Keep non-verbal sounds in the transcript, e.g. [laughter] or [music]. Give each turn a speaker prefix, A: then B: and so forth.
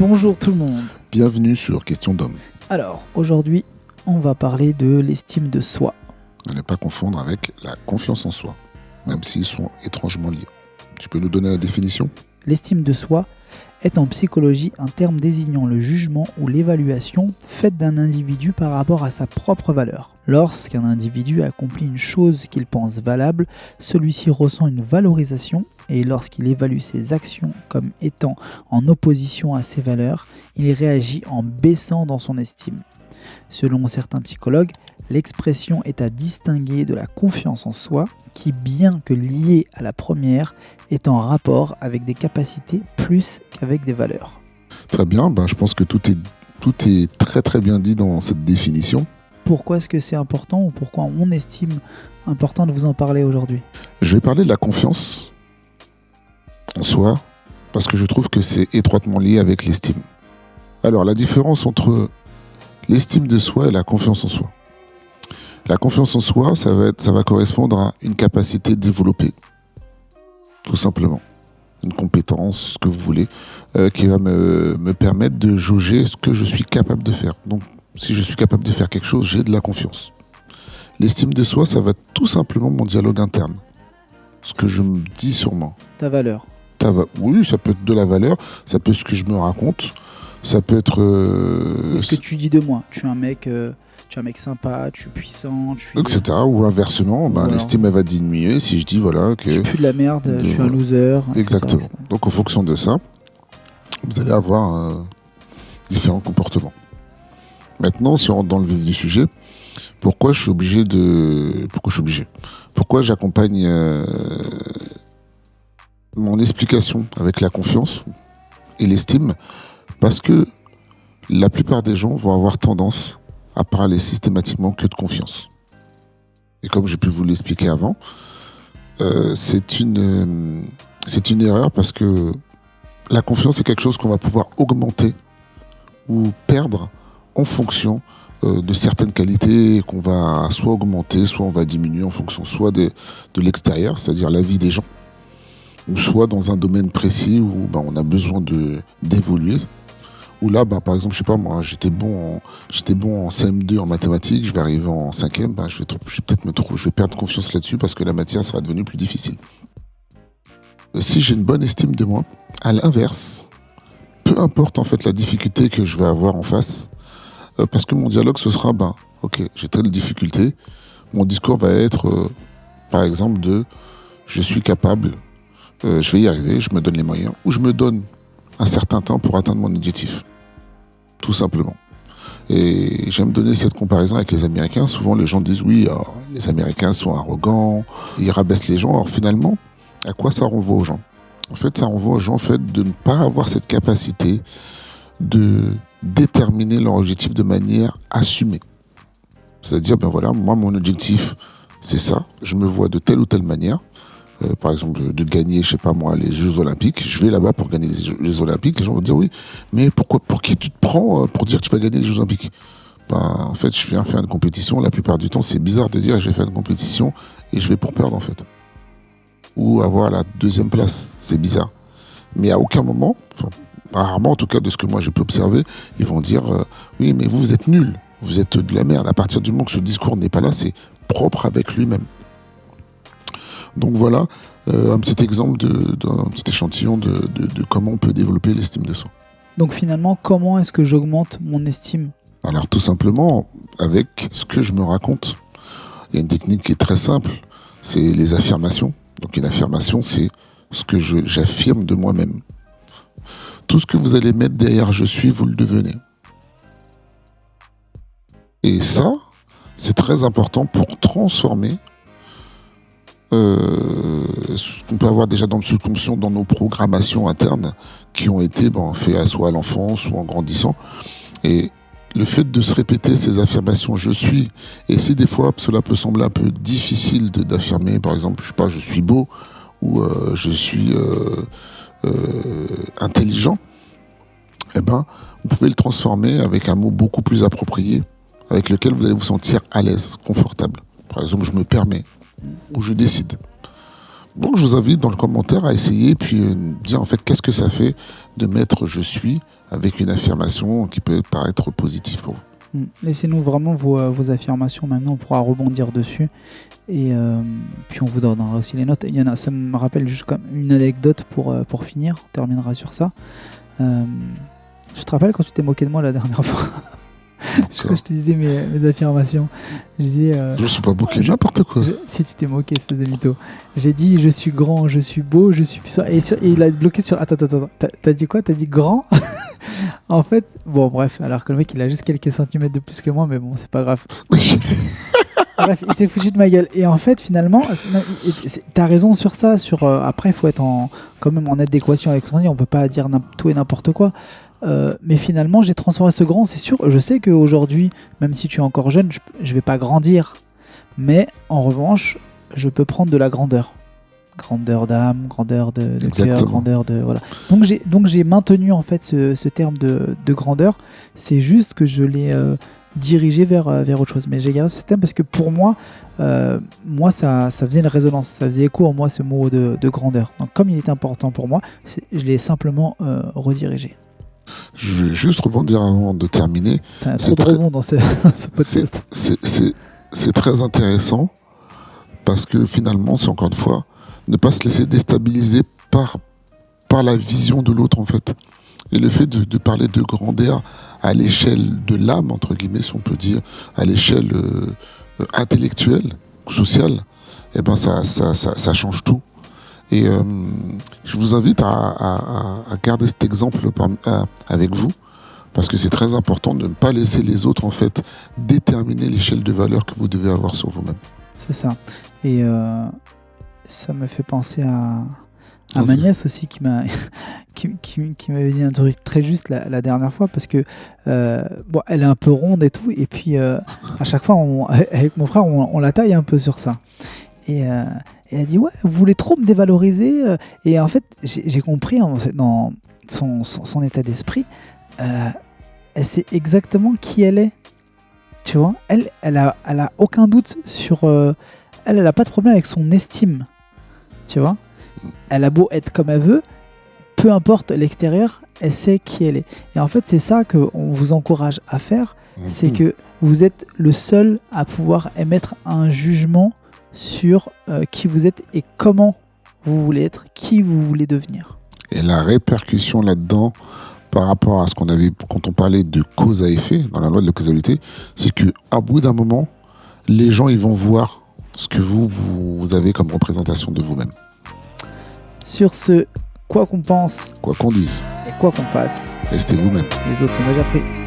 A: Bonjour tout le monde.
B: Bienvenue sur Question d'homme.
A: Alors, aujourd'hui, on va parler de l'estime de soi.
B: À ne pas confondre avec la confiance en soi, même s'ils sont étrangement liés. Tu peux nous donner la définition?
A: L'estime de soi est en psychologie un terme désignant le jugement ou l'évaluation faite d'un individu par rapport à sa propre valeur. Lorsqu'un individu accomplit une chose qu'il pense valable, celui-ci ressent une valorisation et lorsqu'il évalue ses actions comme étant en opposition à ses valeurs, il réagit en baissant dans son estime. Selon certains psychologues, l'expression est à distinguer de la confiance en soi, qui, bien que liée à la première, est en rapport avec des capacités plus qu'avec des valeurs.
B: Très bien, ben, je pense que tout est, tout est très très bien dit dans cette définition.
A: Pourquoi est-ce que c'est important ou pourquoi on estime important de vous en parler aujourd'hui?
B: Je vais parler de la confiance en soi, parce que je trouve que c'est étroitement lié avec l'estime. Alors la différence entre l'estime de soi et la confiance en soi. La confiance en soi, ça va, être, ça va correspondre à une capacité développée, tout simplement. Une compétence, ce que vous voulez, euh, qui va me, me permettre de jauger ce que je suis capable de faire. Donc, si je suis capable de faire quelque chose, j'ai de la confiance. L'estime de soi, ça va être tout simplement mon dialogue interne. Ce que je me dis sur moi.
A: Ta valeur.
B: Ta va- oui, ça peut être de la valeur, ça peut être ce que je me raconte, ça peut être. euh,
A: Ce que tu dis de moi. Tu es un mec, euh, tu es un mec sympa, tu es puissant, tu es,
B: etc. Ou inversement, ben,
A: Voilà.
B: l'estime elle va diminuer si je dis voilà que.
A: je pue de la merde,
B: de-
A: je suis un loser. etc.,
B: Exactement.
A: etc.
B: Donc en fonction de ça, vous allez avoir euh, différents comportements. Maintenant, si on rentre dans le vif du sujet, pourquoi je suis obligé de. Pourquoi je suis obligé? Pourquoi j'accompagne euh, mon explication avec la confiance et l'estime Parce que la plupart des gens vont avoir tendance à parler systématiquement que de confiance. Et comme j'ai pu vous l'expliquer avant, euh, c'est une, euh, une erreur parce que la confiance est quelque chose qu'on va pouvoir augmenter ou perdre en fonction euh, de certaines qualités qu'on va soit augmenter, soit on va diminuer en fonction soit de l'extérieur, c'est-à-dire la vie des gens, ou soit dans un domaine précis où ben, on a besoin d'évoluer. Ou là, ben, par exemple, je sais pas moi, j'étais bon, en, j'étais bon en CM2 en mathématiques, je vais arriver en 5e, ben, je vais, peut-être me perdre confiance là-dessus parce que la matière sera devenue plus difficile. Euh, Si j'ai une bonne estime de moi, à l'inverse, peu importe en fait la difficulté que je vais avoir en face, euh, parce que mon dialogue ce sera, ben, ok, j'ai telle difficulté, mon discours va être, euh, par exemple, de je suis capable, je vais y arriver, je me donne les moyens, ou je me donne un certain temps pour atteindre mon objectif. Tout simplement. Et j'aime donner cette comparaison avec les Américains. Souvent, les gens disent oui, les Américains sont arrogants, ils rabaissent les gens. Alors finalement, à quoi ça renvoie aux gens? En fait, ça renvoie aux gens en fait, de ne pas avoir cette capacité de déterminer leur objectif de manière assumée. C'est-à-dire, ben voilà, moi, mon objectif, c'est ça. Je me vois de telle ou telle manière. Euh, par exemple, de, gagner, je sais pas moi, les Jeux Olympiques. Je vais là-bas pour gagner les Jeux, Olympiques. Les gens vont dire oui, mais pourquoi, pour qui tu te prends euh, pour dire que tu vas gagner les Jeux Olympiques? Ben, En fait, je viens faire une compétition. La plupart du temps, c'est bizarre de dire je vais faire une compétition et je vais pour perdre en fait. Ou avoir la deuxième place. C'est bizarre. Mais à aucun moment, rarement en tout cas de ce que moi j'ai pu observer, ils vont dire euh, oui, mais vous, vous êtes nuls. Vous êtes de la merde. À partir du moment que ce discours n'est pas là, c'est propre avec lui-même. Donc voilà euh, un petit exemple, d'un petit échantillon de, de- de comment on peut développer l'estime de soi.
A: Donc finalement, comment est-ce que j'augmente mon estime?
B: Alors tout simplement avec ce que je me raconte. Il y a une technique qui est très simple, c'est les affirmations. Donc une affirmation, c'est ce que j'affirme de moi-même. Tout ce que vous allez mettre derrière je suis, vous le devenez. Et ça, c'est très important pour transformer ce qu'on peut avoir déjà dans le dans nos programmations internes qui ont été bon, faites soit à l'enfance ou en grandissant. Et le fait de se répéter ces affirmations je suis, et si des fois cela peut sembler un peu difficile d'affirmer, par exemple, je sais pas, je suis beau ou euh, je suis euh, euh, intelligent, eh ben, vous pouvez le transformer avec un mot beaucoup plus approprié, avec lequel vous allez vous sentir à l'aise, confortable. Par exemple, je me permets ou je décide. Donc je vous invite dans le commentaire à essayer puis euh, dire en fait qu'est-ce que ça fait de mettre je suis avec une affirmation qui peut paraître positive pour vous.
A: Mm. Laissez-nous vraiment vos, euh, vos, affirmations, maintenant on pourra rebondir dessus. Et euh, puis on vous donnera aussi les notes. Il y en a, ça me rappelle juste comme une anecdote pour, pour finir, on terminera sur ça. Je te rappelle quand tu t'es moqué de moi la dernière [laughs] fois? Je te disais mes, mes affirmations. Je disais.
B: Euh, je me suis pas moqué, n'importe quoi.
A: si tu t'es moqué, espèce de mytho. J'ai dit je suis grand, je suis beau, je suis puissant. Et, il a bloqué sur. Attends, attends, attends. T'as dit quoi? T'as dit grand? [laughs] En fait, bon, bref, alors que le mec il a juste quelques centimètres de plus que moi, mais bon, c'est pas grave. [laughs] bref, il s'est foutu de ma gueule. Et en fait, finalement, t'as raison sur ça. Sur, euh, après, il faut être en, quand même en adéquation avec son dit. On peut pas dire tout et n'importe quoi. Euh, mais finalement, j'ai transformé ce grand, c'est sûr. Je sais qu'aujourd'hui, même si tu es encore jeune, je, ne vais pas grandir. Mais en revanche, je peux prendre de la grandeur. Grandeur d'âme, grandeur de, cœur, grandeur de. Voilà. Donc j'ai, donc j'ai maintenu en fait ce, terme de, grandeur. C'est juste que je l'ai euh, dirigé vers, euh, vers autre chose. Mais j'ai gardé ce thème parce que pour moi, moi ça, ça, faisait une résonance, ça faisait écho en moi ce mot de, grandeur. Donc comme il est important pour moi, je l'ai simplement redirigé.
B: Je vais juste rebondir avant de terminer.
A: C'est de dans ce, [laughs] podcast.
B: C'est très intéressant parce que finalement, c'est encore une fois ne pas se laisser déstabiliser par, par la vision de l'autre en fait. Et le fait de, parler de grandeur à l'échelle de l'âme, entre guillemets, si on peut dire, à l'échelle euh, intellectuelle, sociale, eh ben ça, ça, ça change tout. Et euh, je vous invite à, garder cet exemple euh, avec vous, parce que c'est très important de ne pas laisser les autres en fait déterminer l'échelle de valeur que vous devez avoir sur vous-même.
A: C'est ça. Et euh, ça me fait penser à, ma nièce aussi qui m'a [laughs] qui, m'avait dit un truc très juste la, dernière fois parce que bon elle est un peu ronde et tout et puis à chaque fois [laughs] avec mon frère on, la taille un peu sur ça et, et elle dit ouais, vous voulez trop me dévaloriser. Euh. Et en fait, j'ai compris dans son, son, état d'esprit, euh, elle sait exactement qui elle est. Tu vois, elle, elle a, elle a aucun doute sur. Euh, elle, elle a pas de problème avec son estime. Tu vois, elle a beau être comme elle veut, peu importe l'extérieur, elle sait qui elle est. Et en fait, c'est ça qu'on vous encourage à faire, c'est mhm. que vous êtes le seul à pouvoir émettre un jugement sur euh, qui vous êtes et comment vous voulez être, qui vous voulez devenir.
B: Et la répercussion là-dedans, par rapport à ce qu'on avait quand on parlait de cause à effet dans la loi de la causalité, c'est que à bout d'un moment, les gens ils vont voir ce que vous, vous avez comme représentation de vous-même.
A: Sur ce, quoi qu'on pense,
B: quoi qu'on dise,
A: et quoi qu'on fasse,
B: restez vous-même.
A: Les autres sont déjà pris.